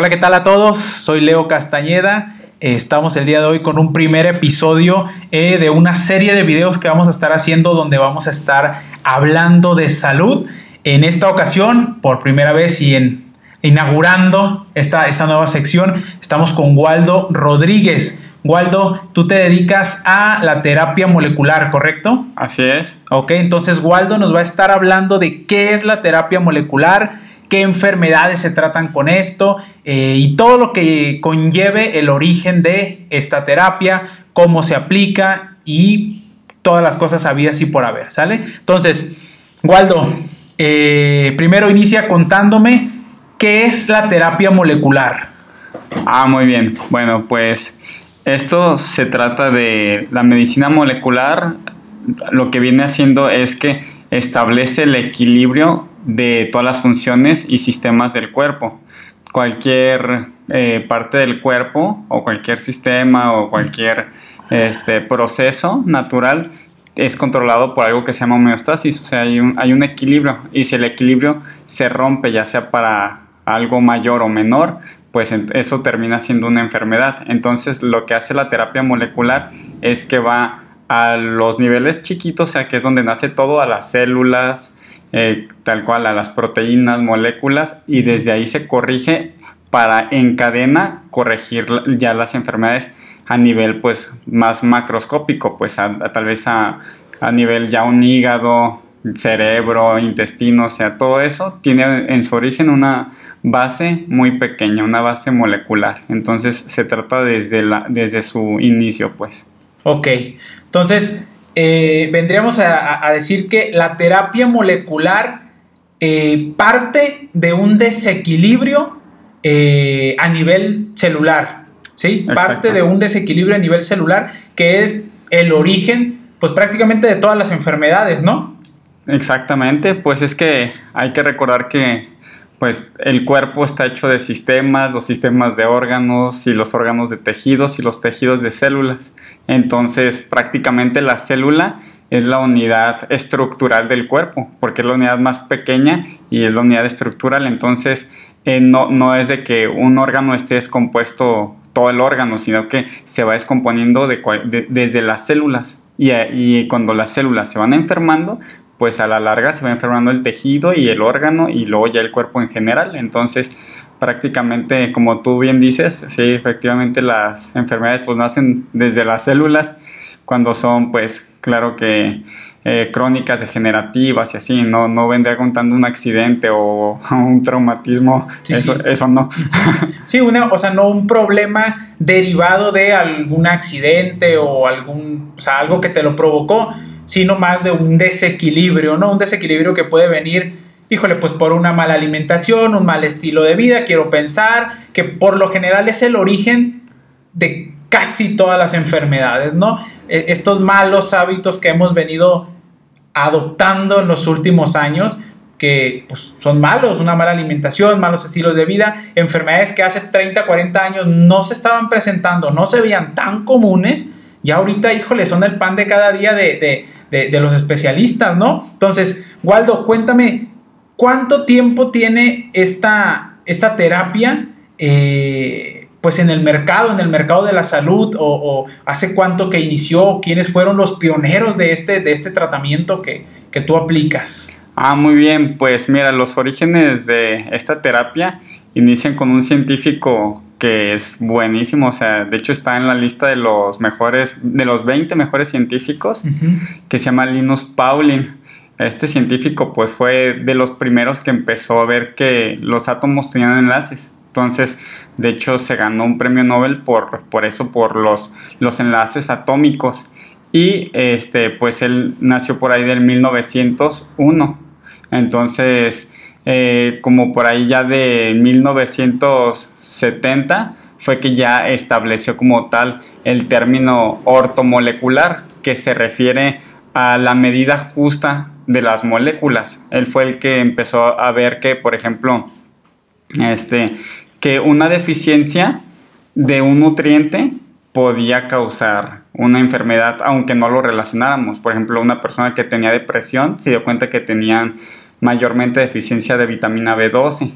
Hola, ¿qué tal a todos? Soy Leo Castañeda. Eh, estamos el día de hoy con un primer episodio eh, de una serie de videos que vamos a estar haciendo donde vamos a estar hablando de salud. En esta ocasión, por primera vez y en inaugurando esta, esta nueva sección, estamos con Waldo Rodríguez. Waldo, tú te dedicas a la terapia molecular, ¿correcto? Así es. Ok, entonces Waldo nos va a estar hablando de qué es la terapia molecular, qué enfermedades se tratan con esto eh, y todo lo que conlleve el origen de esta terapia, cómo se aplica y todas las cosas habidas y por haber, ¿sale? Entonces, Waldo, eh, primero inicia contándome qué es la terapia molecular. Ah, muy bien. Bueno, pues esto se trata de la medicina molecular. Lo que viene haciendo es que establece el equilibrio de todas las funciones y sistemas del cuerpo. Cualquier eh, parte del cuerpo o cualquier sistema o cualquier este, proceso natural es controlado por algo que se llama homeostasis, o sea, hay un, hay un equilibrio y si el equilibrio se rompe ya sea para algo mayor o menor, pues eso termina siendo una enfermedad. Entonces lo que hace la terapia molecular es que va a los niveles chiquitos, o sea, que es donde nace todo, a las células, eh, tal cual a las proteínas, moléculas, y desde ahí se corrige para en cadena corregir ya las enfermedades a nivel pues más macroscópico, pues tal vez a, a, nivel ya un hígado, cerebro, intestino, o sea, todo eso tiene en su origen una base muy pequeña, una base molecular. Entonces se trata desde, la, desde su inicio, pues. Ok, entonces eh, vendríamos a, decir que la terapia molecular eh, parte de un desequilibrio eh, a nivel celular, ¿sí? Parte de un desequilibrio a nivel celular que es el origen, pues prácticamente de todas las enfermedades, ¿no? Exactamente, pues es que hay que recordar que pues el cuerpo está hecho de sistemas, los sistemas de órganos y los órganos de tejidos y los tejidos de células. Entonces prácticamente la célula es la unidad estructural del cuerpo, porque es la unidad más pequeña y es la unidad estructural. Entonces eh, no, no es de que un órgano esté descompuesto todo el órgano, sino que se va descomponiendo desde las células. Y, y, cuando las células se van enfermando, pues a la larga se va enfermando el tejido y el órgano y luego ya el cuerpo en general. Entonces, prácticamente, como tú bien dices, sí, efectivamente las enfermedades pues nacen desde las células cuando son pues claro que eh, crónicas degenerativas y así, no, no vendría contando un accidente o un traumatismo, eso, eso no. Sí, una, o sea, no un problema derivado de algún accidente o algún, o sea, algo que te lo provocó, sino más de un desequilibrio, ¿no? Un desequilibrio que puede venir, híjole, pues por una mala alimentación, un mal estilo de vida, quiero pensar, que por lo general es el origen de casi todas las enfermedades, ¿no? E, estos malos hábitos que hemos venido adoptando en los últimos años, que pues, son malos, una mala alimentación, malos estilos de vida, enfermedades que hace 30, 40 años no se estaban presentando, no se veían tan comunes, ya ahorita, híjole, son el pan de cada día de, los especialistas, ¿no? Entonces, Waldo, cuéntame, ¿cuánto tiempo tiene esta, esta terapia? Eh, pues en el mercado, en el mercado de la salud, o, hace cuánto que inició, quiénes fueron los pioneros de este, de este tratamiento que, que tú aplicas. Ah, muy bien, pues mira, los orígenes de esta terapia inician con un científico que es buenísimo, o sea, de hecho está en la lista de los mejores, de los 20 mejores científicos, que se llama Linus Pauling. Este científico pues fue de los primeros que empezó a ver que los átomos tenían enlaces. Entonces, de hecho, se ganó un premio Nobel por, por eso, por los, los enlaces atómicos. Y este, pues él nació por ahí del 1901. Entonces, eh, como por ahí ya de 1970, fue que ya estableció como tal el término ortomolecular, que se refiere a la medida justa de las moléculas. Él fue el que empezó a ver que, por ejemplo, este, que una deficiencia de un nutriente podía causar una enfermedad aunque no lo relacionáramos. Por ejemplo, una persona que tenía depresión se dio cuenta que tenían mayormente deficiencia de vitamina B12.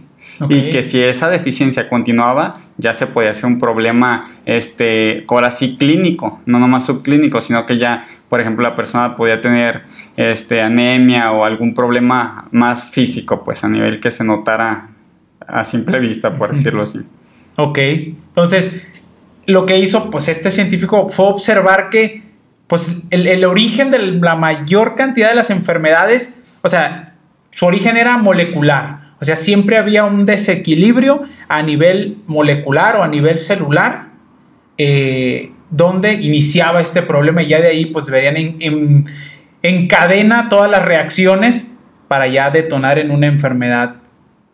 Y que si esa deficiencia continuaba, ya se podía hacer un problema, este, ahora sí clínico, no nomás subclínico, sino que ya, por ejemplo, la persona podía tener este, anemia o algún problema más físico, pues a nivel que se notara a simple vista, por decirlo así. Ok, entonces lo que hizo pues este científico fue observar que pues el, el origen de la mayor cantidad de las enfermedades, o sea, su origen era molecular, o sea, siempre había un desequilibrio a nivel molecular o a nivel celular eh, donde iniciaba este problema y ya de ahí pues verían en, en, cadena todas las reacciones para ya detonar en una enfermedad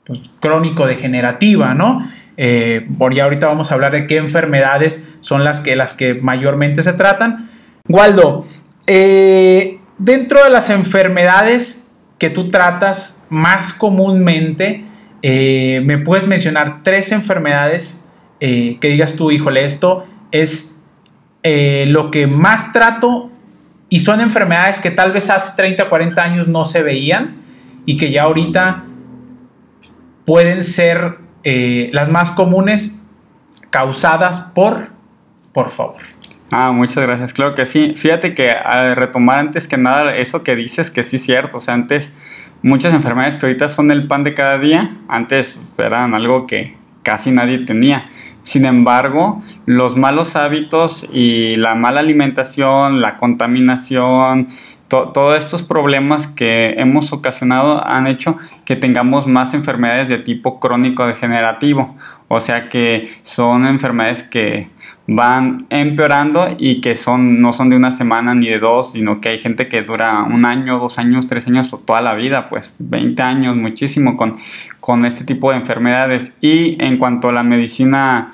pues, crónico-degenerativa, ¿no? Eh, por ya ahorita vamos a hablar de qué enfermedades son las que, las que mayormente se tratan. Waldo, eh, dentro de las enfermedades que tú tratas más comúnmente, eh, me puedes mencionar tres enfermedades eh, que digas tú, híjole, esto es eh, lo que más trato y son enfermedades que tal vez hace 30, 40 años no se veían y que ya ahorita pueden ser las más comunes causadas por, por favor. Ah, muchas gracias. Claro que sí. Fíjate que al retomar antes que nada eso que dices, que sí es cierto. O sea, antes muchas enfermedades que ahorita son el pan de cada día, antes eran algo que casi nadie tenía. Sin embargo, los malos hábitos y la mala alimentación, la contaminación, todos estos problemas que hemos ocasionado han hecho que tengamos más enfermedades de tipo crónico degenerativo. O sea que son enfermedades que van empeorando y que son, no son de una semana ni de dos, sino que hay gente que dura un año, dos años, tres años o toda la vida, pues 20 años, muchísimo con, con este tipo de enfermedades. Y en cuanto a la medicina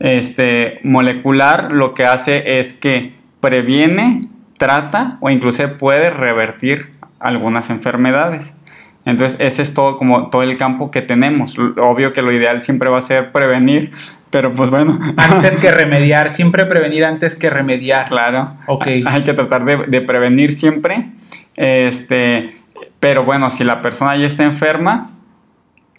este, molecular, lo que hace es que previene, trata o incluso puede revertir algunas enfermedades. Entonces, ese es todo como todo el campo que tenemos. Obvio que lo ideal siempre va a ser prevenir, pero pues bueno. Antes que remediar, siempre prevenir antes que remediar. Claro. Ok. Hay que tratar de, prevenir siempre. Este, pero bueno, si la persona ya está enferma,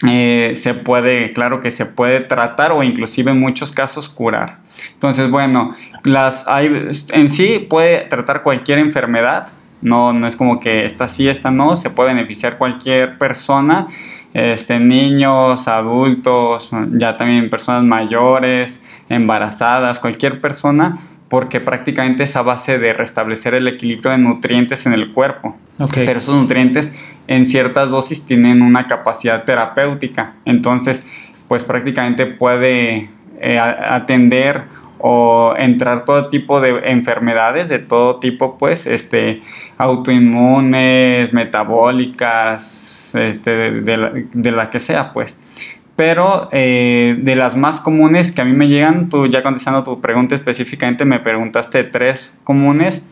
eh, se puede, claro que se puede tratar o inclusive en muchos casos curar. Entonces, bueno, las hay, en sí puede tratar cualquier enfermedad. No, no es como que esta sí, esta no, se puede beneficiar cualquier persona este, niños, adultos, ya también personas mayores, embarazadas, cualquier persona, porque prácticamente es a base de restablecer el equilibrio de nutrientes en el cuerpo. Pero esos nutrientes en ciertas dosis tienen una capacidad terapéutica, entonces pues prácticamente puede eh, atender o entrar todo tipo de enfermedades de todo tipo pues este autoinmunes metabólicas este de, la, que sea pues pero eh, de las más comunes que a mí me llegan tú ya contestando tu pregunta específicamente me preguntaste tres comunes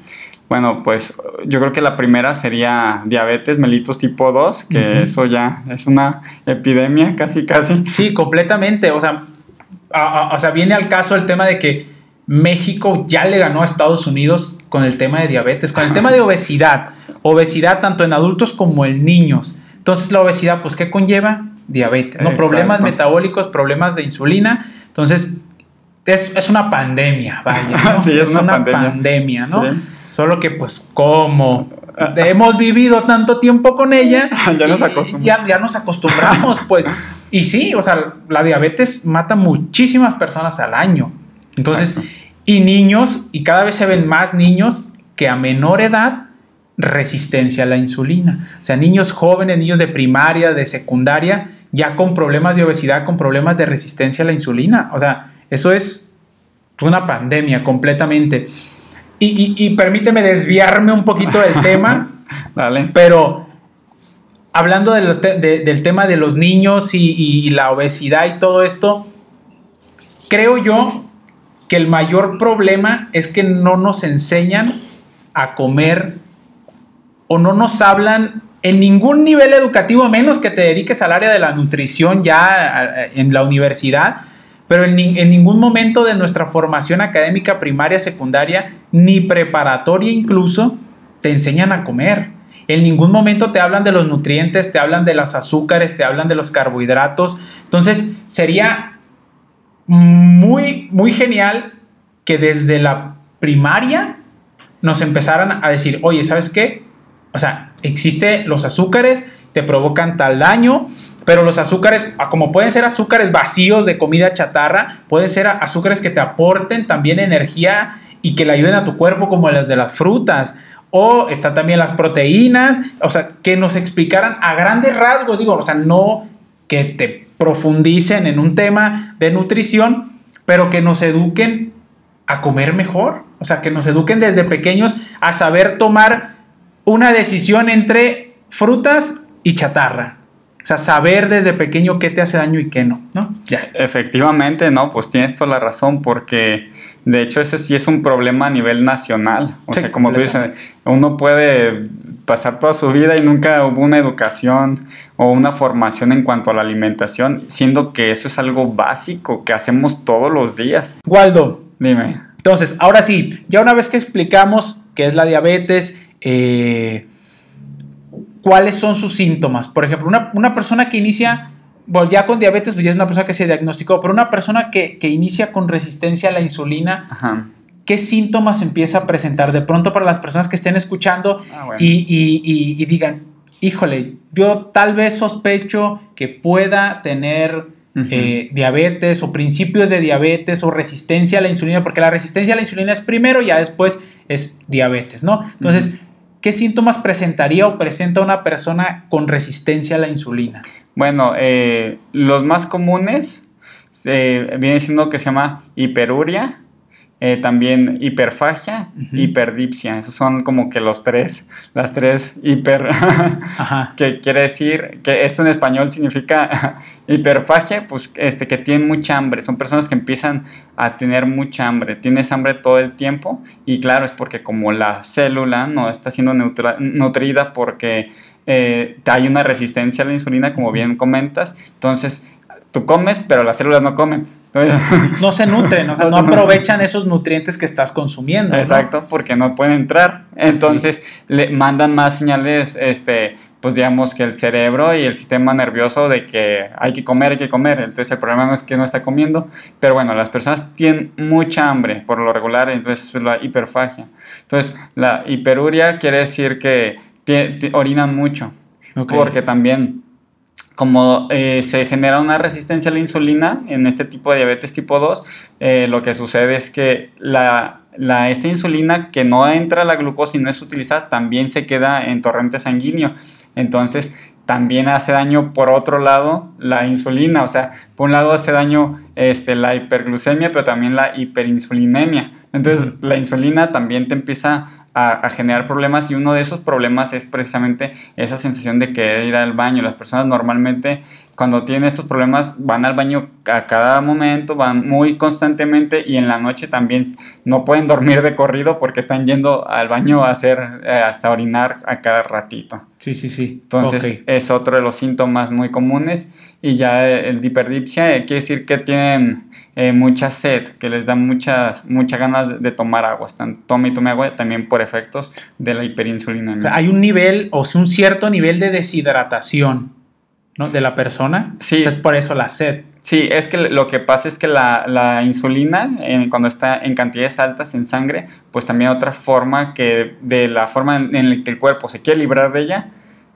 bueno, pues yo creo que la primera sería diabetes mellitus tipo 2, que eso ya es una epidemia casi casi. Sí, completamente. O sea, o sea, viene al caso el tema de que México ya le ganó a Estados Unidos con el tema de diabetes, con el tema de obesidad. Obesidad tanto en adultos como en niños. Entonces, la obesidad, pues, ¿qué conlleva? Diabetes, ¿no? Problemas metabólicos, problemas de insulina. Entonces, es, una pandemia, vaya. sí, es, una, pandemia. ¿no? Solo que, pues, como hemos vivido tanto tiempo con ella, ya nos acostumbramos. Ya, ya, nos acostumbramos, pues. Y sí, o sea, la diabetes mata muchísimas personas al año. Entonces, y niños, y cada vez se ven más niños que a menor edad resistencia a la insulina. O sea, niños jóvenes, niños de primaria, de secundaria, ya con problemas de obesidad, con problemas de resistencia a la insulina. O sea, eso es una pandemia completamente. Y, permíteme desviarme un poquito del tema, pero hablando del tema de los niños y, la obesidad y todo esto, creo yo que el mayor problema es que no nos enseñan a comer o no nos hablan en ningún nivel educativo, menos que te dediques al área de la nutrición ya en la universidad, pero en, ningún momento de nuestra formación académica primaria, secundaria, ni preparatoria incluso, te enseñan a comer. en ningún momento te hablan de los nutrientes, te hablan de los azúcares, te hablan de los carbohidratos. Entonces, sería muy, muy genial que desde la primaria nos empezaran a decir, oye, ¿sabes qué? O sea, existen los azúcares, te provocan tal daño, pero los azúcares, como pueden ser azúcares vacíos de comida chatarra, pueden ser azúcares que te aporten también energía y que le ayuden a tu cuerpo como las de las frutas. O están también las proteínas, o sea, que nos explicaran a grandes rasgos, digo, o sea, no que te profundicen en un tema de nutrición, pero que nos eduquen a comer mejor, o sea, que nos eduquen desde pequeños a saber tomar una decisión entre frutas y chatarra. O sea, saber desde pequeño qué te hace daño y qué no, ¿no? Ya. Efectivamente, no, pues tienes toda la razón, porque de hecho ese sí es un problema a nivel nacional. O sea, como tú dices, uno puede pasar toda su vida y nunca hubo una educación o una formación en cuanto a la alimentación, siendo que eso es algo básico que hacemos todos los días. Waldo, dime. Entonces, ahora sí, ya una vez que explicamos qué es la diabetes, eh, cuáles son sus síntomas. Por ejemplo, una, persona que inicia, bueno, ya con diabetes, pues ya es una persona que se diagnosticó, pero una persona que, inicia con resistencia a la insulina, ¿qué síntomas empieza a presentar? De pronto para las personas que estén escuchando ah, y, digan, híjole, yo tal vez sospecho que pueda tener eh, diabetes o principios de diabetes o resistencia a la insulina, porque la resistencia a la insulina es primero y ya después es diabetes, ¿no? Entonces, ¿qué síntomas presentaría o presenta una persona con resistencia a la insulina? Bueno, eh, los más comunes eh, viene siendo que se llama hiperuria, eh, también hiperfagia, hiperdipsia. Esos son como que los tres, las tres hiper, que quiere decir que esto en español significa hiperfagia, pues este, que tienen mucha hambre. Son personas que empiezan a tener mucha hambre. Tienes hambre todo el tiempo y claro, es porque como la célula no está siendo nutrida porque eh, hay una resistencia a la insulina, como bien comentas. Entonces, tú comes, pero las células no comen. no se nutren, o sea, no, aprovechan esos nutrientes que estás consumiendo. Exacto, porque no pueden entrar. Entonces, le mandan más señales, este, pues digamos que el cerebro y el sistema nervioso de que hay que comer, hay que comer. Entonces, el problema no es que no está comiendo, pero bueno, las personas tienen mucha hambre por lo regular, entonces es la hiperfagia. Entonces, la hiperuria quiere decir que orinan mucho, porque también como eh, se genera una resistencia a la insulina en este tipo de diabetes tipo 2, eh, lo que sucede es que la, esta insulina que no entra a la glucosa y no es utilizada también se queda en torrente sanguíneo. Entonces, también hace daño por otro lado la insulina, o sea, por un lado hace daño este, la hiperglucemia, pero también la hiperinsulinemia. Entonces, la insulina también te empieza a, generar problemas y uno de esos problemas es precisamente esa sensación de querer ir al baño. Las personas normalmente cuando tienen estos problemas van al baño a cada momento, van muy constantemente y en la noche también no pueden dormir de corrido porque están yendo al baño a hacer eh, hasta orinar a cada ratito. Sí, sí, sí. Entonces es otro de los síntomas muy comunes y ya el hiperdipsia eh, quiere decir que tienen eh, mucha sed, que les da muchas, muchas ganas de tomar agua. Están tome y tome agua también por efectos de la hiperinsulina. hay un nivel, o sea, un cierto nivel de deshidratación, ¿no? De la persona. Sí. es por eso la sed. Sí, es que lo que pasa es que la, insulina, cuando está en cantidades altas en sangre, pues también otra forma que, de la forma en, la que el cuerpo se quiere librar de ella,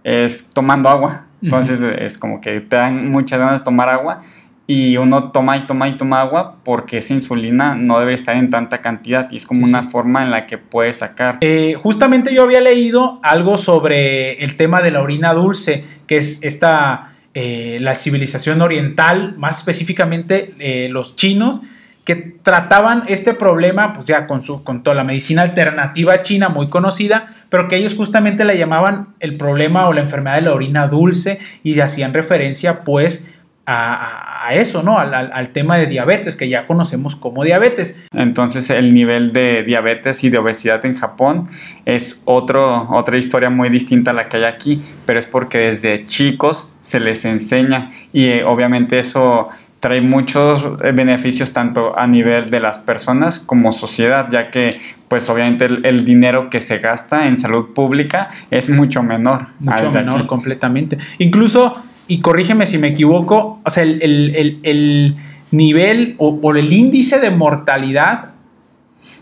es tomando agua. Entonces es como que te dan muchas ganas de tomar agua y uno toma y toma y toma agua porque esa insulina no debe estar en tanta cantidad y es como una forma en la que puede sacar. Eh, justamente yo había leído algo sobre el tema de la orina dulce, que es esta, eh, la civilización oriental, más específicamente eh, los chinos, que trataban este problema, pues ya con, su, con toda la medicina alternativa china muy conocida, pero que ellos justamente la llamaban el problema o la enfermedad de la orina dulce y hacían referencia pues a, eso, ¿no? Al, tema de diabetes, que ya conocemos como diabetes. Entonces el nivel de diabetes y de obesidad en Japón es otro, otra historia muy distinta a la que hay aquí, pero es porque desde chicos se les enseña y eh, obviamente eso trae muchos eh, beneficios tanto a nivel de las personas como sociedad, ya que pues obviamente el, dinero que se gasta en salud pública es mucho menor. Mucho menor, completamente. Incluso, y corrígeme si me equivoco, o sea, el, nivel o, el índice de mortalidad,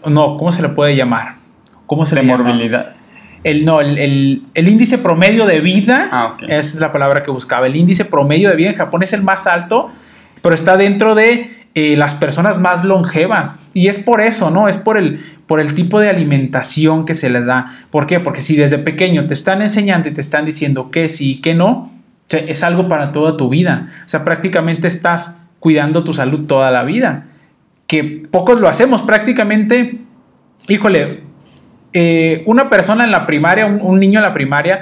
no, ¿cómo se le puede llamar? ¿Cómo se de le morbilidad. El, no, el, índice promedio de vida, ah, esa es la palabra que buscaba, el índice promedio de vida en Japón es el más alto pero está dentro de eh, las personas más longevas. Y es por eso, ¿no? Es por el, por el tipo de alimentación que se les da. ¿Por qué? Porque si desde pequeño te están enseñando y te están diciendo que sí y que no, es algo para toda tu vida. O sea, prácticamente estás cuidando tu salud toda la vida. Que pocos lo hacemos, prácticamente, híjole, eh, una persona en la primaria, un niño en la primaria,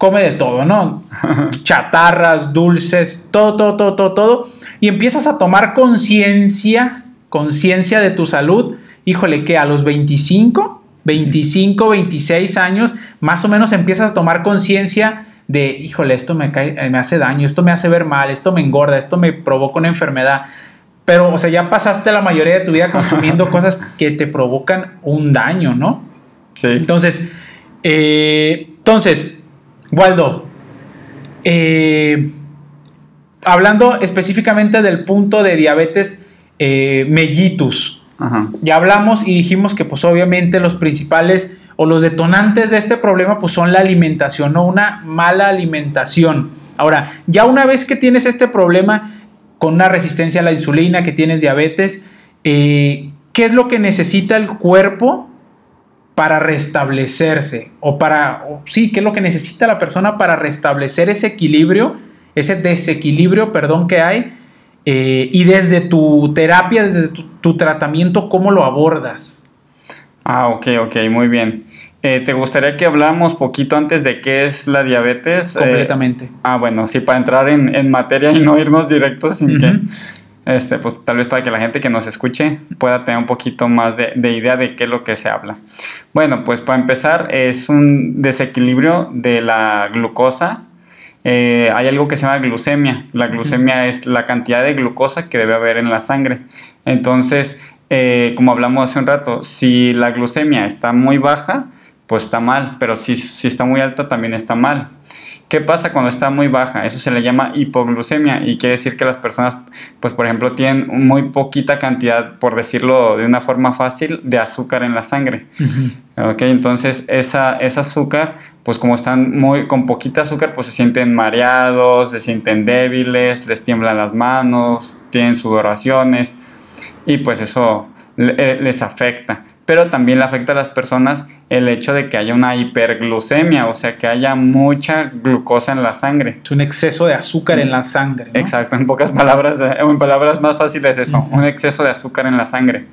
come de todo, ¿no? Chatarras, dulces, todo, todo, todo, todo, todo. Y empiezas a tomar conciencia, conciencia de tu salud. Híjole, que a los 25, 25, 26 años, más o menos empiezas a tomar conciencia de, híjole, esto me, cae, me hace daño, esto me hace ver mal, esto me engorda, esto me provoca una enfermedad. Pero, o sea, ya pasaste la mayoría de tu vida consumiendo cosas que te provocan un daño, ¿no? Sí. Entonces, eh, entonces, Waldo, eh, hablando específicamente del punto de diabetes eh, mellitus, ya hablamos y dijimos que pues obviamente los principales o los detonantes de este problema pues son la alimentación, no una mala alimentación. Ahora, ya una vez que tienes este problema con una resistencia a la insulina, que tienes diabetes, eh, ¿qué es lo que necesita el cuerpo para restablecerse o para, sí, qué es lo que necesita la persona para restablecer ese equilibrio, ese desequilibrio, perdón, que hay, eh, y desde tu terapia, desde tu, tratamiento, ¿cómo lo abordas? Ah, ok, ok, muy bien. Eh, ¿Te gustaría que hablamos poquito antes de qué es la diabetes? Eh, Completamente. ah, bueno, sí, para entrar en, materia y no irnos directos sin que este, pues tal vez para que la gente que nos escuche pueda tener un poquito más de, idea de qué es lo que se habla. Bueno, pues para empezar es un desequilibrio de la glucosa. Eh, hay algo que se llama glucemia. La glucemia es la cantidad de glucosa que debe haber en la sangre. Entonces, eh, como hablamos hace un rato, si la glucemia está muy baja, pues está mal, pero si, si está muy alta también está mal. ¿Qué pasa cuando está muy baja? Eso se le llama hipoglucemia y quiere decir que las personas, pues por ejemplo, tienen muy poquita cantidad, por decirlo de una forma fácil, de azúcar en la sangre. Entonces esa, ese azúcar, pues como están muy con poquita azúcar, pues se sienten mareados, se sienten débiles, les tiemblan las manos, tienen sudoraciones y pues eso les afecta. Pero también le afecta a las personas el hecho de que haya una hiperglucemia, o sea, que haya mucha glucosa en la sangre. Es un exceso de azúcar en la sangre. Exacto, en pocas palabras, eh, en palabras más fáciles eso, un exceso de azúcar en la sangre.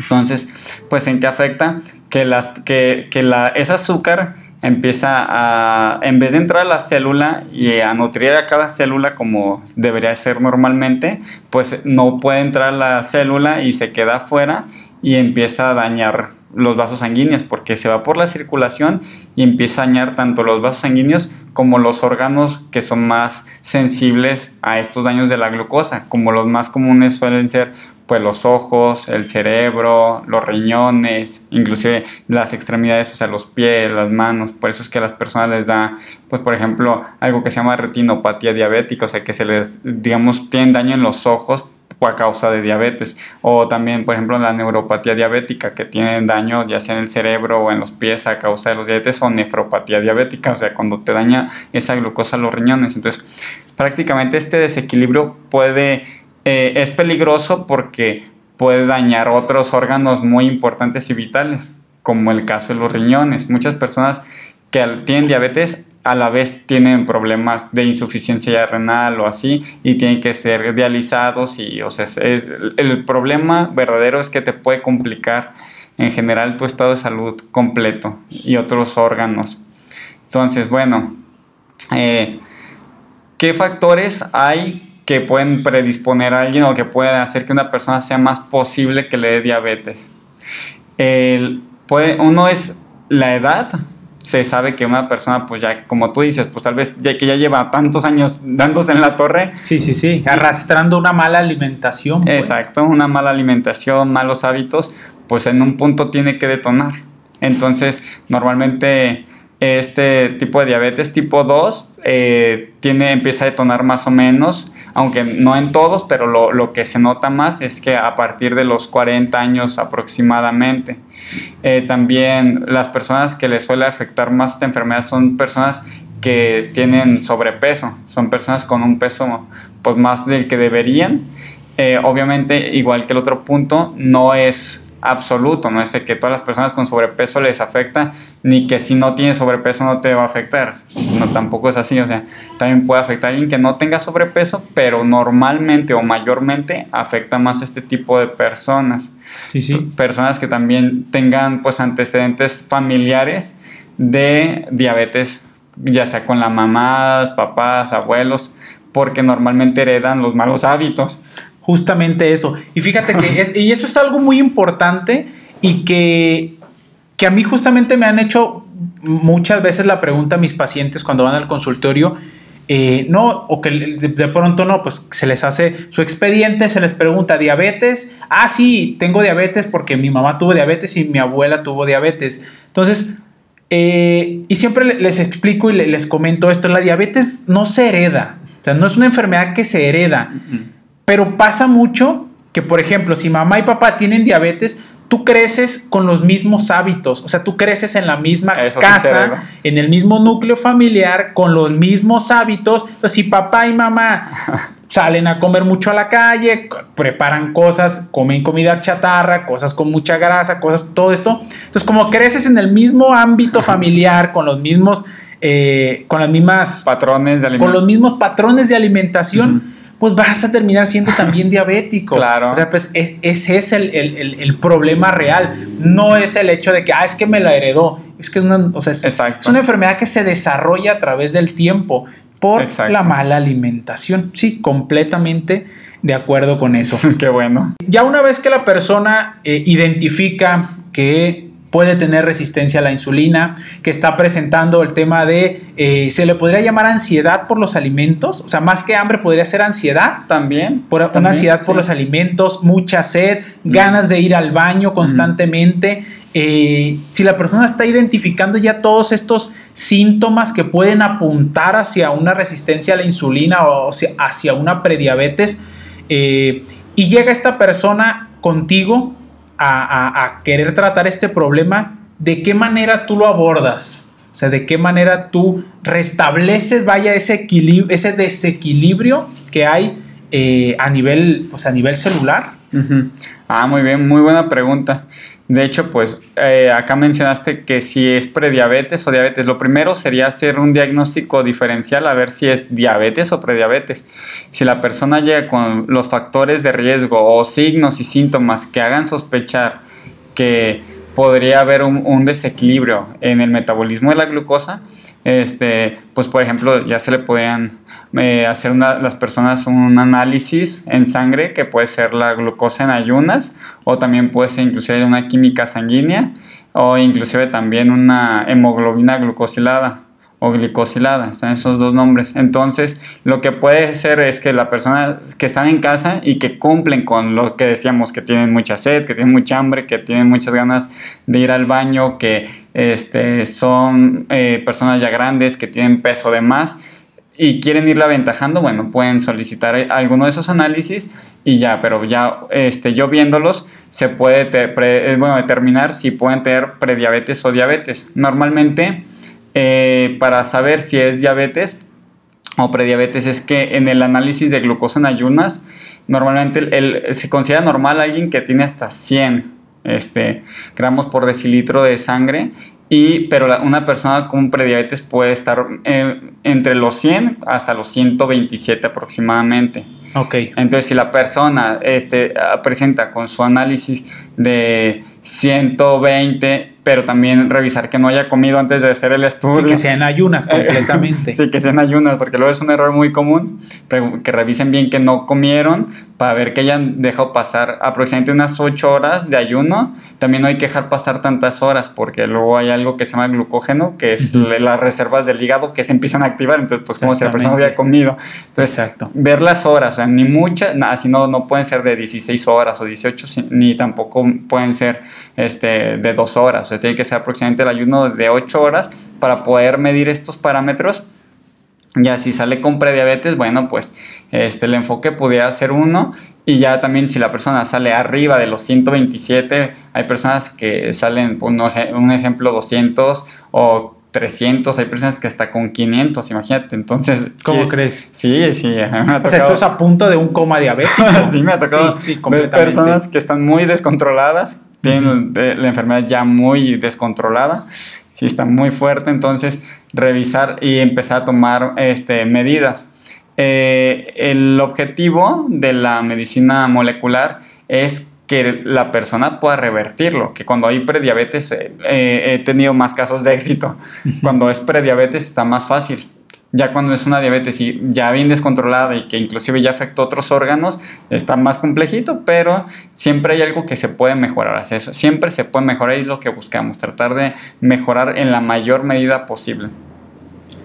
Entonces, pues en qué afecta que, las, que, que la, ese azúcar empieza a, en vez de entrar a la célula y a nutrir a cada célula como debería ser normalmente, pues no puede entrar a la célula y se queda afuera y empieza a dañar los vasos sanguíneos porque se va por la circulación y empieza a dañar tanto los vasos sanguíneos como los órganos que son más sensibles a estos daños de la glucosa, como los más comunes suelen ser pues los ojos, el cerebro, los riñones, inclusive las extremidades, o sea, los pies, las manos. Por eso es que a las personas les da, pues por ejemplo, algo que se llama retinopatía diabética, o sea, que se les, digamos, tienen daño en los ojos a causa de diabetes. O también, por ejemplo, la neuropatía diabética, que tiene daño ya sea en el cerebro o en los pies a causa de los diabetes, o nefropatía diabética, o sea, cuando te daña esa glucosa a los riñones. Entonces, prácticamente este desequilibrio puede, eh, es peligroso porque puede dañar otros órganos muy importantes y vitales, como el caso de los riñones. Muchas personas que tienen diabetes a la vez tienen problemas de insuficiencia renal o así y tienen que ser dializados y o sea, es, el problema verdadero es que te puede complicar en general tu estado de salud completo y otros órganos. Entonces, bueno, eh, ¿qué factores hay que pueden predisponer a alguien o que pueden hacer que una persona sea más posible que le dé diabetes? puede, uno es la edad, se sabe que una persona, pues ya, como tú dices, pues tal vez ya que ya lleva tantos años dándose en la torre. Sí, sí, sí, arrastrando una mala alimentación. Pues. Exacto, una mala alimentación, malos hábitos, pues en un punto tiene que detonar. Entonces, normalmente este tipo de diabetes tipo 2 eh, tiene, empieza a detonar más o menos, aunque no en todos, pero lo, que se nota más es que a partir de los 40 años aproximadamente. Eh, también las personas que les suele afectar más esta enfermedad son personas que tienen sobrepeso, son personas con un peso pues más del que deberían. Eh, obviamente, igual que el otro punto, no es absoluto, no es que todas las personas con sobrepeso les afecta, ni que si no tienes sobrepeso no te va a afectar. No, tampoco es así, o sea, también puede afectar a alguien que no tenga sobrepeso, pero normalmente o mayormente afecta más a este tipo de personas. Sí, sí. Personas que también tengan pues antecedentes familiares de diabetes, ya sea con la mamá, papás, abuelos, porque normalmente heredan los malos hábitos justamente eso. Y fíjate que es, y eso es algo muy importante y que, que a mí justamente me han hecho muchas veces la pregunta a mis pacientes cuando van al consultorio. Eh, no, o que de, pronto no, pues se les hace su expediente, se les pregunta diabetes. Ah, sí, tengo diabetes porque mi mamá tuvo diabetes y mi abuela tuvo diabetes. Entonces, eh, y siempre les explico y les comento esto: la diabetes no se hereda, o sea, no es una enfermedad que se hereda. Pero pasa mucho que, por ejemplo, si mamá y papá tienen diabetes, tú creces con los mismos hábitos, o sea, tú creces en la misma casa, en el mismo núcleo familiar, con los mismos hábitos. Entonces, si papá y mamá salen a comer mucho a la calle, preparan cosas, comen comida chatarra, cosas con mucha grasa, cosas, todo esto. Entonces, como creces en el mismo ámbito familiar, con los mismos, eh, con las mismas patrones de alimentación, con los mismos patrones de alimentación pues vas a terminar siendo también diabético. Claro. O sea, pues ese es el, problema real. No es el hecho de que, ah, es que me la heredó. Es que es una, o sea, es, una enfermedad que se desarrolla a través del tiempo por la mala alimentación. Sí, completamente de acuerdo con eso. Qué bueno. Ya una vez que la persona eh, identifica que puede tener resistencia a la insulina, que está presentando el tema de, eh, se le podría llamar ansiedad por los alimentos, o sea, más que hambre podría ser ansiedad. También. Por, una ansiedad por los alimentos, mucha sed, mm. ganas de ir al baño constantemente. Eh, si la persona está identificando ya todos estos síntomas que pueden apuntar hacia una resistencia a la insulina o hacia una prediabetes, eh, y llega esta persona contigo, a, querer tratar este problema, ¿de qué manera tú lo abordas? O sea, ¿de qué manera tú restableces, vaya, ese, ese desequilibrio que hay eh, a, nivel, pues, a nivel celular? Ah, muy bien, muy buena pregunta. De hecho, pues eh, acá mencionaste que si es prediabetes o diabetes, lo primero sería hacer un diagnóstico diferencial a ver si es diabetes o prediabetes. Si la persona llega con los factores de riesgo o signos y síntomas que hagan sospechar que podría haber un, desequilibrio en el metabolismo de la glucosa, este, pues por ejemplo ya se le podrían eh, hacer una, las personas un análisis en sangre que puede ser la glucosa en ayunas o también puede ser inclusive una química sanguínea o inclusive también una hemoglobina glucosilada o glicosilada, están esos dos nombres. Entonces, lo que puede ser es que la persona que están en casa y que cumplen con lo que decíamos, que tienen mucha sed, que tienen mucha hambre, que tienen muchas ganas de ir al baño, que este, son eh, personas ya grandes, que tienen peso de más y quieren irla aventajando, bueno, pueden solicitar alguno de esos análisis y ya, pero ya este, yo viéndolos se puede eh, bueno, determinar si pueden tener prediabetes o diabetes. Normalmente eh, para saber si es diabetes o prediabetes es que en el análisis de glucosa en ayunas, normalmente se considera normal alguien que tiene hasta 100 este, gramos por decilitro de sangre y, pero una persona con prediabetes puede estar eh, entre los 100 hasta los 127 aproximadamente. Ok. Entonces, si la persona este, presenta con su análisis de 120 pero también revisar que no haya comido antes de hacer el estudio. Sí, que sean ayunas completamente. sí, que sean ayunas, porque luego es un error muy común, que revisen bien que no comieron para ver que hayan dejado pasar aproximadamente unas 8 horas de ayuno. También no hay que dejar pasar tantas horas, porque luego hay algo que se llama glucógeno, que es las reservas del hígado que se empiezan a activar, entonces pues como si la persona hubiera comido. Entonces, Exacto. ver las horas, o sea, ni muchas, así no, no pueden ser de 16 horas o 18, ni tampoco pueden ser este, de 2 horas tiene que ser aproximadamente el ayuno de 8 horas para poder medir estos parámetros. Ya si sale con prediabetes, bueno, pues este, el enfoque pudiera ser uno y ya también si la persona sale arriba de los 127, hay personas que salen, un, ejemplo, 200 o 300, hay personas que hasta con 500, imagínate. Entonces, ¿cómo crees? Sí, sí. Me ha tocado, o sea, eso es a punto de un coma diabético. sí, me ha tocado ver personas que están muy descontroladas, tienen la enfermedad ya muy descontrolada, si está muy fuerte, entonces revisar y empezar a tomar este, medidas. Eh, el objetivo de la medicina molecular es que la persona pueda revertirlo, que cuando hay prediabetes eh, eh, he tenido más casos de éxito, cuando es prediabetes está más fácil ya cuando es una diabetes y ya bien descontrolada y que inclusive ya afectó otros órganos, está más complejito, pero siempre hay algo que se puede mejorar. Eso, siempre se puede mejorar y es lo que buscamos, tratar de mejorar en la mayor medida posible.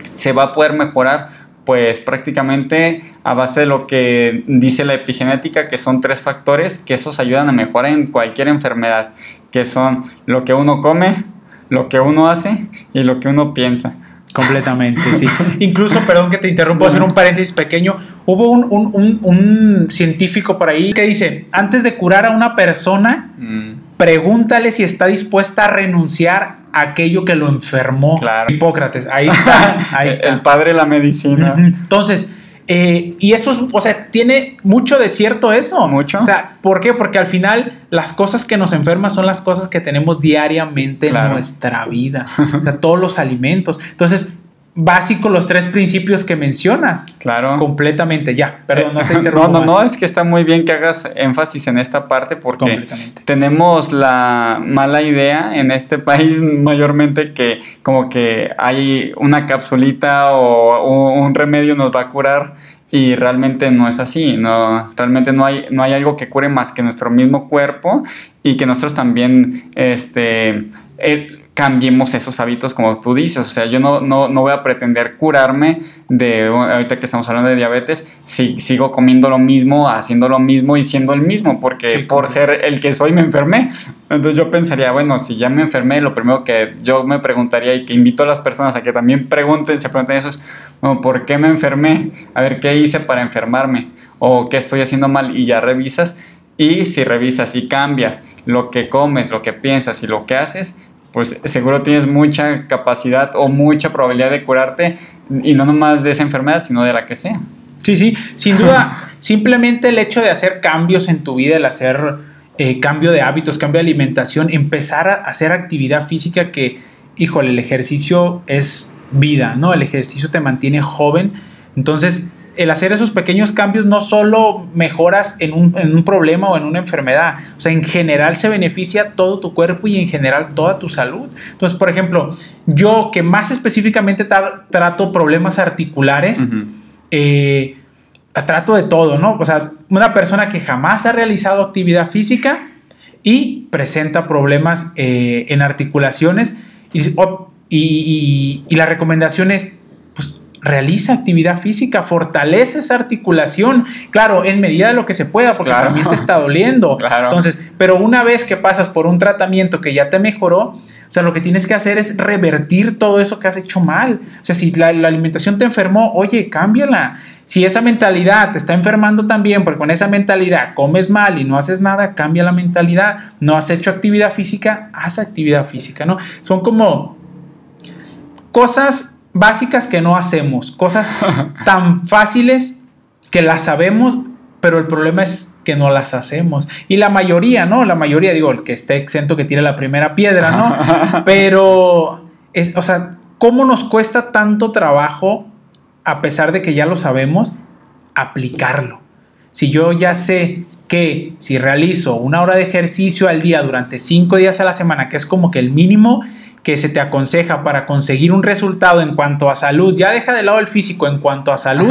Se va a poder mejorar pues prácticamente a base de lo que dice la epigenética, que son tres factores que esos ayudan a mejorar en cualquier enfermedad, que son lo que uno come, lo que uno hace y lo que uno piensa. Completamente, sí. Incluso, perdón que te interrumpo, hacer un paréntesis pequeño. Hubo un, científico por ahí que dice, antes de curar a una persona, mm. pregúntale si está dispuesta a renunciar a aquello que lo enfermó. Claro. Hipócrates, ahí está, ahí está. El padre de la medicina. Entonces, eh, y eso, es, o sea, tiene mucho de cierto eso. Mucho. O sea, ¿por qué? Porque al final las cosas que nos enferman son las cosas que tenemos diariamente en nuestra vida. o sea, todos los alimentos. Entonces, básico los tres principios que mencionas. Claro. Completamente, ya. Perdón, no te interrumpo. no, no, no, es que está muy bien que hagas énfasis en esta parte porque tenemos la mala idea en este país mayormente que como que hay una capsulita o un remedio nos va a curar y realmente no es así, no, realmente no hay, no hay algo que cure más que nuestro mismo cuerpo y que nosotros también, este, cambiemos esos hábitos como tú dices. O sea, yo no, no, no, voy a pretender curarme de, ahorita que estamos hablando de diabetes, si sigo comiendo lo mismo, haciendo lo mismo y siendo el mismo, porque por ser el que soy me enfermé. Entonces yo pensaría, bueno, si ya me enfermé, lo primero que yo me preguntaría y que invito a las personas a que también pregunten, se pregunten eso es, bueno, ¿por qué me enfermé? A ver, ¿qué hice para enfermarme? ¿O qué estoy haciendo mal? Y ya revisas. Y si revisas y cambias lo que comes, lo que piensas y lo que haces, pues seguro tienes mucha capacidad o mucha probabilidad de curarte y no nomás de esa enfermedad, sino de la que sea. Sí, sí, sin duda, simplemente el hecho de hacer cambios en tu vida, el hacer eh, cambio de hábitos, cambio de alimentación, empezar a hacer actividad física que, híjole, el ejercicio es vida, ¿no? El ejercicio te mantiene joven, entonces el hacer esos pequeños cambios no solo mejoras en un, problema o en una enfermedad, o sea, en general se beneficia todo tu cuerpo y en general toda tu salud. Entonces, por ejemplo, yo que más específicamente trato problemas articulares, eh, trato de todo, ¿no? O sea, una persona que jamás ha realizado actividad física y presenta problemas eh, en articulaciones y, y, y la recomendación es realiza actividad física, fortalece esa articulación, claro, en medida de lo que se pueda, porque también te está doliendo. Entonces, pero una vez que pasas por un tratamiento que ya te mejoró, o sea, lo que tienes que hacer es revertir todo eso que has hecho mal. O sea, si la, alimentación te enfermó, oye, cámbiala. Si esa mentalidad te está enfermando también, porque con esa mentalidad comes mal y no haces nada, cambia la mentalidad. No has hecho actividad física, haz actividad física, ¿no? Son como cosas básicas que no hacemos, cosas tan fáciles que las sabemos, pero el problema es que no las hacemos. Y la mayoría, ¿no? La mayoría, digo, el que esté exento que tire la primera piedra, ¿no? pero, es, o sea, ¿cómo nos cuesta tanto trabajo, a pesar de que ya lo sabemos, aplicarlo? Si yo ya sé que si realizo una hora de ejercicio al día durante cinco días a la semana, que es como que el mínimo que se te aconseja para conseguir un resultado en cuanto a salud, ya deja de lado el físico en cuanto a salud,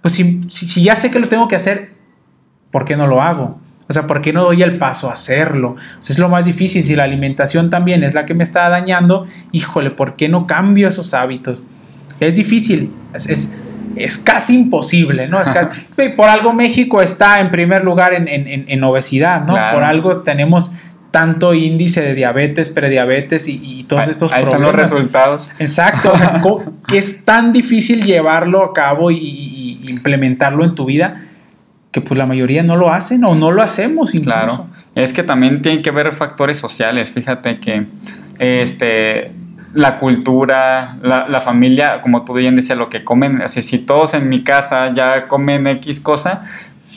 pues si, si, ya sé que lo tengo que hacer, ¿por qué no lo hago? O sea, ¿por qué no doy el paso a hacerlo? es lo más difícil. Si la alimentación también es la que me está dañando, híjole, ¿por qué no cambio esos hábitos? Es difícil, es, es, casi imposible, ¿no? Es casi, por algo México está en primer lugar en, en, en obesidad, ¿no? Por algo tenemos tanto índice de diabetes, prediabetes y, todos estos ahí problemas. Ahí están los resultados. Exacto, o sea, que es tan difícil llevarlo a cabo y, implementarlo en tu vida que pues la mayoría no lo hacen o no lo hacemos incluso. Claro, es que también tienen que ver factores sociales, fíjate que este la cultura, la, familia, como tú bien decías, lo que comen, si todos en mi casa ya comen X cosa,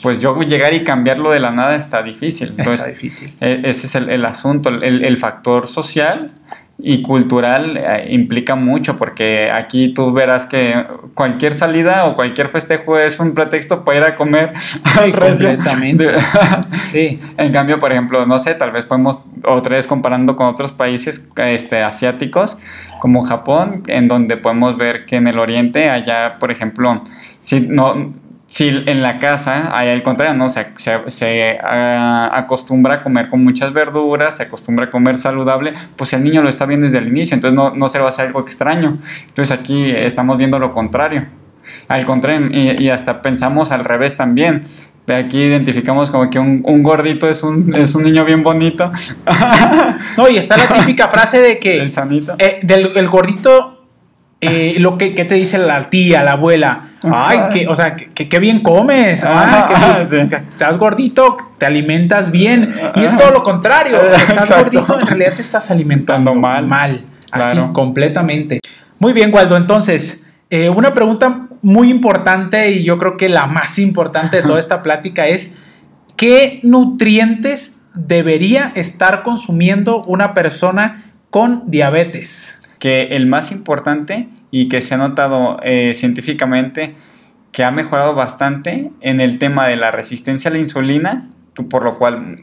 pues yo llegar y cambiarlo de la nada está difícil. Entonces, está difícil. E, ese es el, asunto, el, el, factor social y cultural eh, implica mucho porque aquí tú verás que cualquier salida o cualquier festejo es un pretexto para ir a comer sí, completamente. Sí. En cambio por ejemplo no sé tal vez podemos otra vez comparando con otros países este asiáticos como Japón en donde podemos ver que en el oriente allá por ejemplo si no si en la casa, hay al contrario, ¿no? Se, se, ah, acostumbra a comer con muchas verduras, se acostumbra a comer saludable, pues el niño lo está viendo desde el inicio, entonces no, no se va a hacer algo extraño. Entonces aquí estamos viendo lo contrario. Al contrario, y, hasta pensamos al revés también. Aquí identificamos como que un, gordito es un, es un niño bien bonito. No, y está la típica frase de que... El sanito. Eh, del el gordito eh, lo que, te dice la tía, la abuela, ay, que, o sea, que, bien comes, estás gordito, te alimentas bien, y es todo lo contrario, estás gordito, en realidad te estás alimentando mal, mal, así, completamente. Muy bien, Waldo, entonces, eh, una pregunta muy importante y yo creo que la más importante de toda esta plática es, ¿qué nutrientes debería estar consumiendo una persona con diabetes? Que el más importante y que se ha notado eh, científicamente que ha mejorado bastante en el tema de la resistencia a la insulina, por lo cual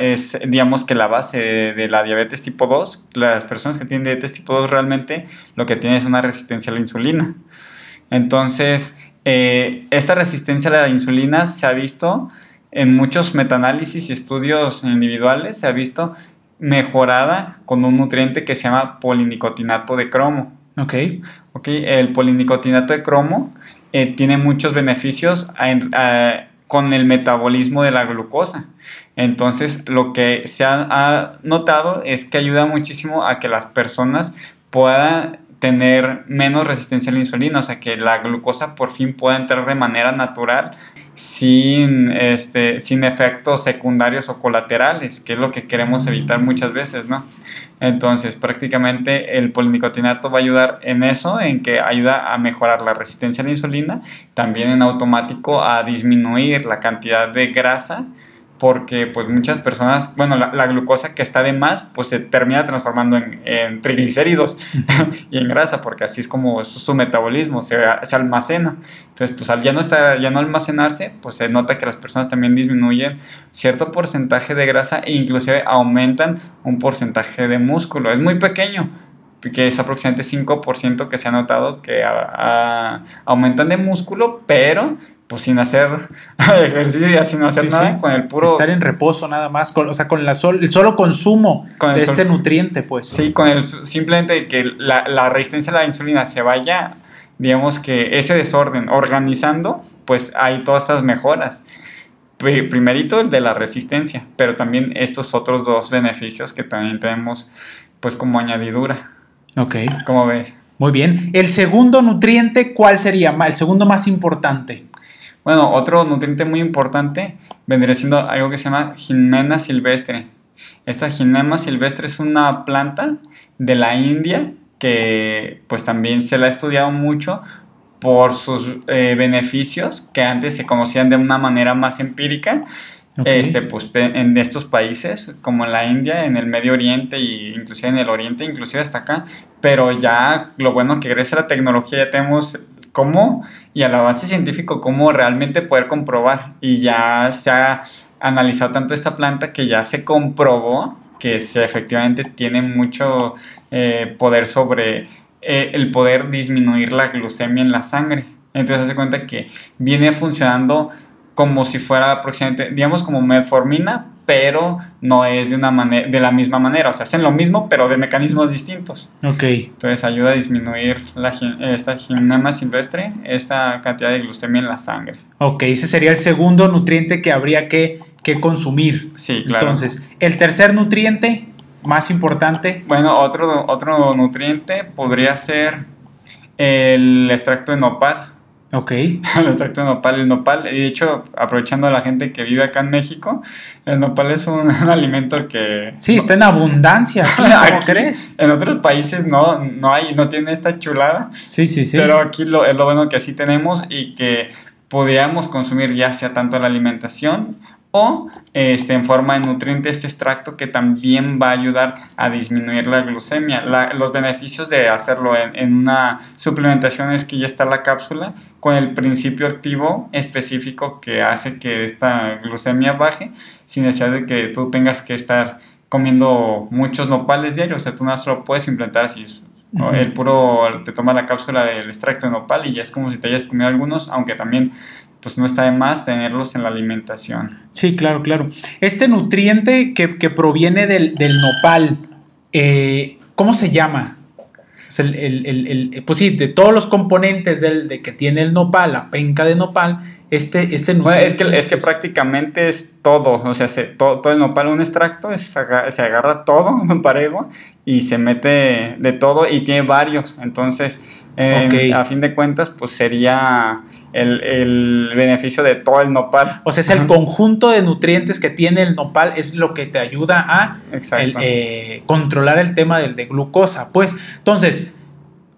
es, digamos que la base de, la diabetes tipo 2, las personas que tienen diabetes tipo 2 realmente lo que tienen es una resistencia a la insulina. Entonces, eh, esta resistencia a la insulina se ha visto en muchos metaanálisis y estudios individuales, se ha visto mejorada con un nutriente que se llama polinicotinato de cromo. Ok. Ok, el polinicotinato de cromo eh, tiene muchos beneficios con el metabolismo de la glucosa. Entonces, lo que se ha, notado es que ayuda muchísimo a que las personas puedan tener menos resistencia a la insulina, o sea, que la glucosa por fin pueda entrar de manera natural sin, este, sin efectos secundarios o colaterales, que es lo que queremos evitar muchas veces, ¿no? Entonces, prácticamente el polinicotinato va a ayudar en eso, en que ayuda a mejorar la resistencia a la insulina, también en automático a disminuir la cantidad de grasa porque pues muchas personas, bueno, la, glucosa que está de más, pues se termina transformando en, triglicéridos y en grasa, porque así es como su, metabolismo, se, se, almacena. Entonces, pues al ya no, está, ya no almacenarse, pues se nota que las personas también disminuyen cierto porcentaje de grasa e inclusive aumentan un porcentaje de músculo. Es muy pequeño, que es aproximadamente 5% que se ha notado que aumentan de músculo, pero pues sin hacer ejercicio y sin hacer nada, con el puro... Estar en reposo nada más, o sea, con la sol, el solo consumo de este nutriente, pues. Sí, con el simplemente que la, la resistencia a la insulina se vaya, digamos que ese desorden organizando, pues hay todas estas mejoras primerito el de la resistencia, pero también estos otros dos beneficios que también tenemos pues como añadidura. Ok. ¿Cómo ves? Muy bien. El segundo nutriente, ¿cuál sería? El segundo más importante. Bueno, otro nutriente muy importante vendría siendo algo que se llama gimena silvestre. Esta gimena silvestre es una planta de la India que pues también se la ha estudiado mucho por sus eh, beneficios que antes se conocían de una manera más empírica este, pues en estos países, como en la India, en el Medio Oriente e inclusive en el Oriente, inclusive hasta acá, pero ya lo bueno que gracias a la tecnología ya tenemos cómo, y a la base científico, cómo realmente poder comprobar. Y ya se ha analizado tanto esta planta que ya se comprobó que se efectivamente tiene mucho eh, poder sobre eh, el poder disminuir la glucemia en la sangre. Entonces se cuenta que viene funcionando como si fuera aproximadamente, digamos como metformina, pero no es de, una manera, de la misma manera. O sea, hacen lo mismo, pero de mecanismos distintos. Ok. Entonces ayuda a disminuir la, esta ginema silvestre, esta cantidad de glucemia en la sangre. Ok, ese sería el segundo nutriente que habría que, que consumir. Sí, claro. Entonces, el tercer nutriente más importante. Bueno, otro, otro nutriente podría ser el extracto de nopal. Ok. el extracto de nopal. El nopal, de hecho, aprovechando a la gente que vive acá en México, el nopal es un, alimento que... Sí, está en abundancia. ¿Cómo crees? En otros países no, no hay, no tiene esta chulada. Sí, sí, sí. Pero aquí lo, es lo bueno que sí tenemos y que podíamos consumir ya sea tanto la alimentación o este, en forma de nutriente este extracto que también va a ayudar a disminuir la glucemia. los beneficios de hacerlo en, en, una suplementación es que ya está la cápsula con el principio activo específico que hace que esta glucemia baje sin necesidad de que tú tengas que estar comiendo muchos nopales diarios, o sea, tú no lo puedes implementar así. El puro, te toma la cápsula del extracto de nopal y ya es como si te hayas comido algunos, aunque también pues no está de más tenerlos en la alimentación. Sí, claro, claro. Este nutriente que, proviene del, nopal, eh, ¿cómo se llama? el, pues sí, de todos los componentes del, de que tiene el nopal, la penca de nopal, este, este es, que, es que prácticamente es todo, o sea, todo, el nopal, un extracto, se agarra todo, un parejo, y se mete de todo y tiene varios, entonces a fin de cuentas, pues sería el, beneficio de todo el nopal. O sea, es el conjunto de nutrientes que tiene el nopal, es lo que te ayuda a eh, controlar el tema del, de glucosa. Pues, entonces,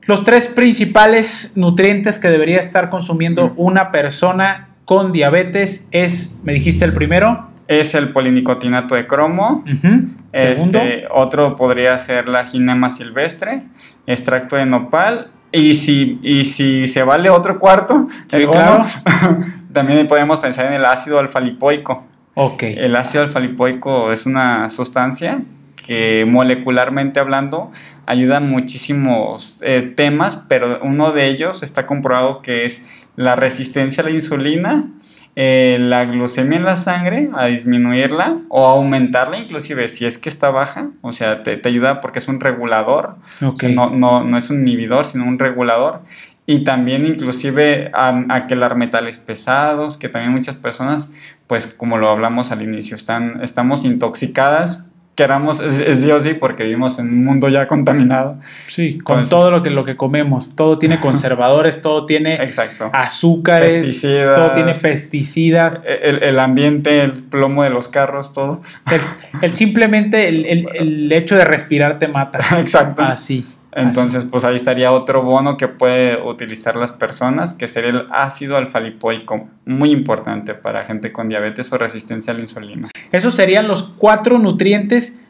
los tres principales nutrientes que debería estar consumiendo una persona con diabetes es, me dijiste el primero. Es el polinicotinato de cromo. Este, otro podría ser la ginema silvestre, extracto de nopal y si, y si se vale otro cuarto, también podemos pensar en el ácido alfa-lipoico. Okay. El ácido alfa-lipoico es una sustancia que molecularmente hablando ayuda en muchísimos eh, temas, pero uno de ellos está comprobado que es la resistencia a la insulina eh, la glucemia en la sangre, a disminuirla o aumentarla inclusive si es que está baja, o sea, te, ayuda porque es un regulador, no, no, es un inhibidor, sino un regulador. Y también inclusive a, a, quelar metales pesados, que también muchas personas, pues como lo hablamos al inicio, están, estamos intoxicadas queramos, es, es, sí o sí, porque vivimos en un mundo ya contaminado. Sí, con todo lo que, lo que comemos, todo tiene conservadores, todo tiene Exacto. azúcares, todo tiene pesticidas. E, el, el, ambiente, el plomo de los carros, todo. El, simplemente el, el, hecho de respirar te mata. Exacto. Así. Entonces, pues ahí estaría otro bono que puede utilizar las personas, que sería el ácido alfa-lipoico, muy importante para gente con diabetes o resistencia a la insulina. Esos serían los cuatro nutrientes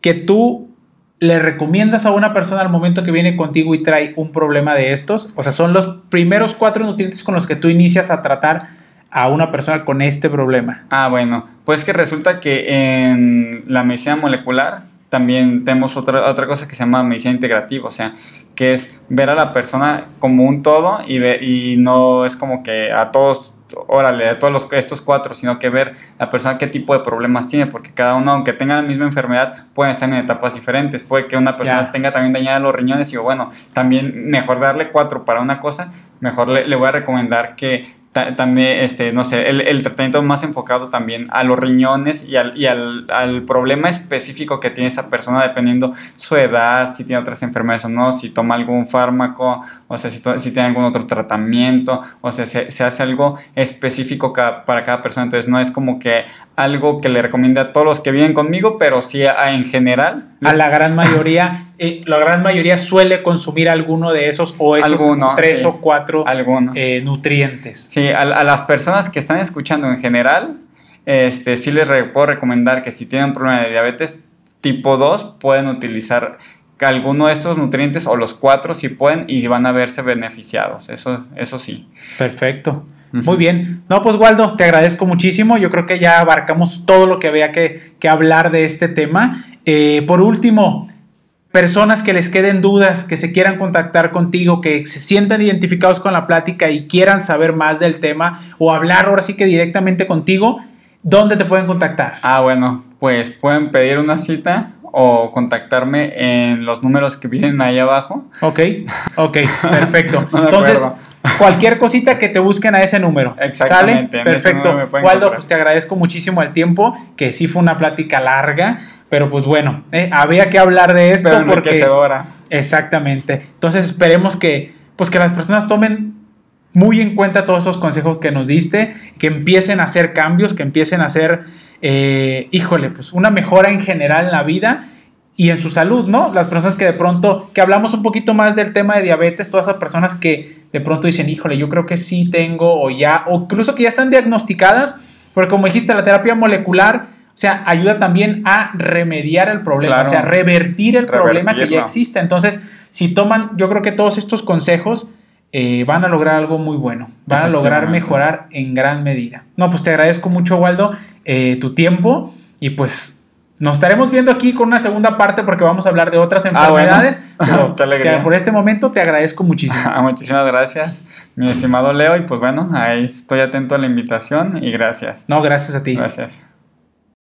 que tú le recomiendas a una persona al momento que viene contigo y trae un problema de estos. O sea, son los primeros cuatro nutrientes con los que tú inicias a tratar a una persona con este problema. Ah, bueno, pues que resulta que en la medicina molecular también tenemos otra, otra cosa que se llama medicina integrativa, o sea, que es ver a la persona como un todo y, y no es como que a todos, órale, a todos los, estos cuatro, sino que ver la persona qué tipo de problemas tiene, porque cada uno, aunque tenga la misma enfermedad, pueden estar en etapas diferentes. Puede que una persona tenga también dañada los riñones y bueno, también mejor darle cuatro para una cosa, mejor le, le voy a recomendar que también, este, no sé, el, el, tratamiento más enfocado también a los riñones y, al, y al, al, problema específico que tiene esa persona dependiendo su edad, si tiene otras enfermedades o no, si toma algún fármaco, o sea, si, si tiene algún otro tratamiento, o sea, se, se hace algo específico para cada persona, entonces no es como que algo que le recomiende a todos los que viven conmigo, pero sí a, en general. A la gran mayoría, eh, la gran mayoría suele consumir alguno de esos o esos tres o cuatro eh, nutrientes. Sí, a, las personas que están escuchando en general, este, sí les puedo recomendar que si tienen problema de diabetes tipo 2, pueden utilizar alguno de estos nutrientes o los cuatro si pueden y van a verse beneficiados. Eso, eso sí. Perfecto. Muy bien. No, pues Waldo, te agradezco muchísimo. Yo creo que ya abarcamos todo lo que había que, hablar de este tema. Eh, por último, personas que les queden dudas, que se quieran contactar contigo, que se sientan identificados con la plática y quieran saber más del tema o hablar ahora sí que directamente contigo, ¿dónde te pueden contactar? Ah, bueno, pues pueden pedir una cita o contactarme en los números que vienen ahí abajo. Ok, ok, perfecto. Entonces, cualquier cosita que te busquen a ese número. Exactamente. ¿Sale? Perfecto. Waldo, pues te agradezco muchísimo el tiempo, que sí fue una plática larga, pero pues bueno, eh, había que hablar de esto pero porque... Exactamente. Entonces esperemos que, pues que las personas tomen muy en cuenta todos esos consejos que nos diste, que empiecen a hacer cambios, que empiecen a hacer, eh, híjole, pues una mejora en general en la vida y en su salud, ¿no? Las personas que de pronto, que hablamos un poquito más del tema de diabetes, todas esas personas que de pronto dicen, híjole, yo creo que sí tengo o ya, o incluso que ya están diagnosticadas, porque como dijiste, la terapia molecular, o sea, ayuda también a remediar el problema, o sea, revertir el problema que ya existe. Entonces, si toman, yo creo que todos estos consejos, eh, van a lograr algo muy bueno, van a lograr mejorar en gran medida. No, pues te agradezco mucho, Waldo, eh, tu tiempo y pues nos estaremos viendo aquí con una segunda parte porque vamos a hablar de otras ah, enfermedades. pero por este momento te agradezco muchísimo. Muchísimas gracias, mi estimado Leo. Y pues bueno, ahí estoy atento a la invitación y gracias. No, gracias a ti. Gracias.